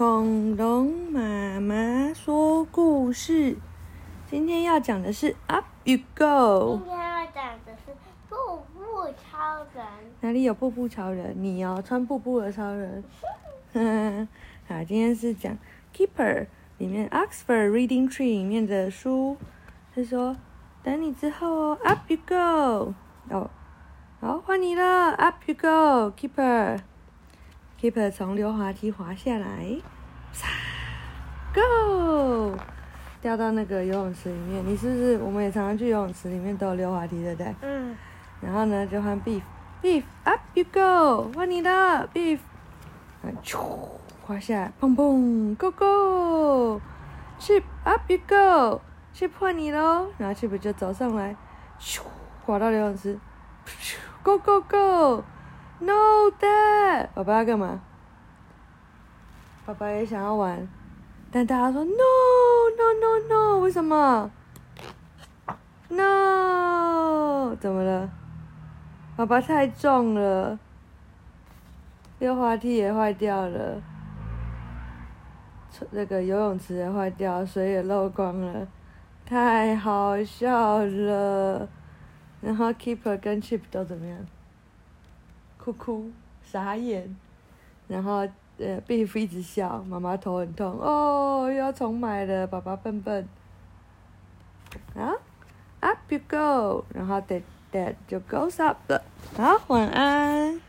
恐龙妈妈说故事，今天要讲的是 Up You Go。今天要讲的是瀑布超人。哪里有瀑布超人？你哦，穿瀑布的超人。好，今天是讲 Keeper 里面 Oxford Reading Tree 里面的书，他说等你之后哦，Up You Go。哦，好，换你了，Up You Go，Keeper。Keeper 从溜滑梯滑下来，撒，Go，掉到那个游泳池里面。你是不是？我们也常常去游泳池里面都有溜滑梯，对不对？嗯，然后呢，就换 Beef，Beef up you go，换你的 Beef，啊，咻，滑下来，砰砰，Go go，Chip up you go，Chip 换你喽，然后 Chip 就走上来，咻，滑到游泳池咻，Go go go，No Dad，爸爸要干嘛？爸爸也想要玩，但大家说 No No No No，为什么？No，怎么了？爸爸太重了，溜滑梯也坏掉了，那个游泳池也坏掉，水也漏光了，太好笑了。然后 Keeper 跟 Chip 都怎么样？哭哭，傻眼。然后呃，Beef 一直笑，妈妈头很痛，哦，又要重买了，爸爸笨笨。啊，Up you go，然后 Dad Dad 就 goes up 了。好，晚安。